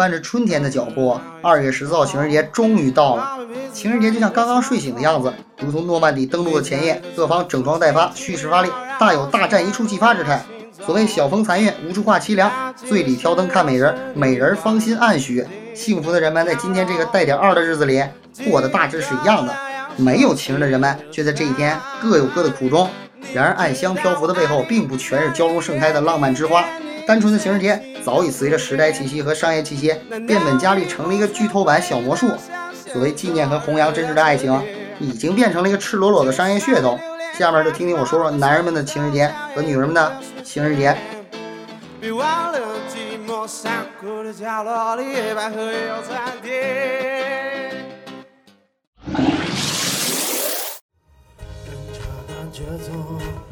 伴着春天的脚步，二月十四号情人节终于到了。情人节就像刚刚睡醒的样子，如同诺曼底登陆的前夜，各方整装待发，蓄势发力，大有大战一触即发之态。所谓晓风残月，无处话凄凉，醉里挑灯看美人，美人芳心暗许。幸福的人们在今天这个带点二的日子里，过得大致是一样的。没有情人的人们却在这一天各有各的苦衷。然而，暗香漂浮的背后，并不全是娇容盛开的浪漫之花。单纯的情人节早已随着时代气息和商业气息变本加厉，成了一个剧透版小魔术。所谓纪念和弘扬真实的爱情，已经变成了一个赤裸裸的商业噱头。下面就听听我说说男人们的情人节和女人们的情人节。别忘了寂寞，的角落里，百合又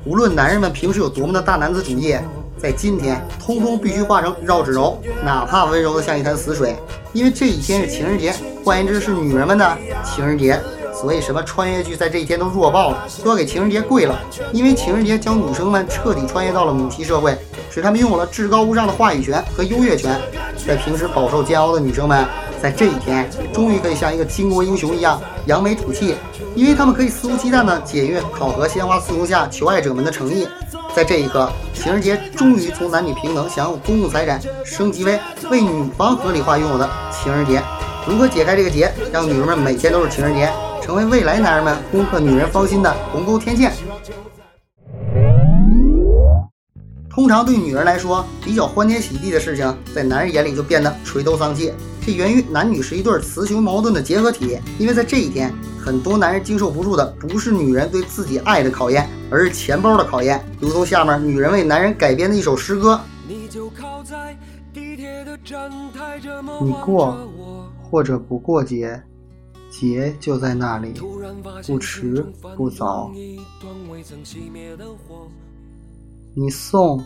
无论男人们平时有多么的大男子主义，在今天，通通必须化成绕指柔，哪怕温柔的像一潭死水。因为这一天是情人节，换言之是女人们的情人节。所以什么穿越剧在这一天都弱爆了，都要给情人节跪了。因为情人节将女生们彻底穿越到了母系社会，使她们拥有了至高无上的话语权和优越权。在平时饱受煎熬的女生们，在这一天终于可以像一个巾帼英雄一样扬眉吐气，因为他们可以肆无忌惮地检阅考核鲜花簇拥下求爱者们的诚意。在这一刻，情人节终于从男女平等享有公共财产，升级为为女方合理化拥有的情人节。如何解开这个结，让女人们每天都是情人节？成为未来男人们攻克女人芳心的鸿沟天堑。通常对女人来说，比较欢天喜地的事情，在男人眼里就变得垂头丧气。这源于男女是一对雌雄矛盾的结合体。因为在这一天，很多男人经受不住的不是女人对自己爱的考验，而是钱包的考验。如同下面女人为男人改编的一首诗歌：你过或者不过节。节就在那里，不迟不早。你送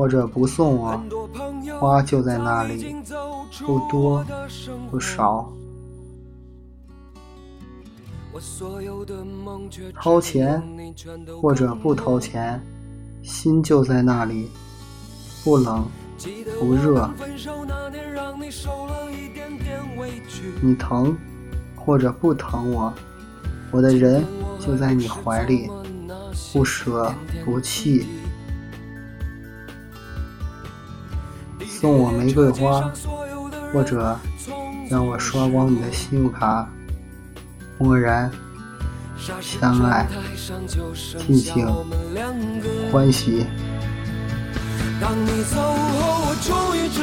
或者不送我，花就在那里，不多不少。掏钱或者不掏钱，心就在那里，不冷不热。你疼。或者不疼我，我的人就在你怀里，不舍不弃。送我玫瑰花，或者让我刷光你的信用卡，默然相爱，尽情欢喜。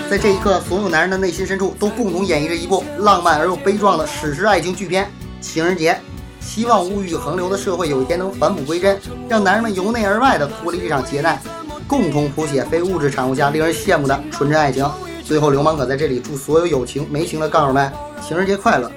在这一刻，所有男人的内心深处都共同演绎着一部浪漫而又悲壮的史诗爱情巨片《情人节》。希望物欲横流的社会有一天能返璞归真，让男人们由内而外的脱离这场劫难，共同谱写非物质产物下令人羡慕的纯真爱情。最后，流氓哥在这里祝所有有情没情的杠友们情人节快乐！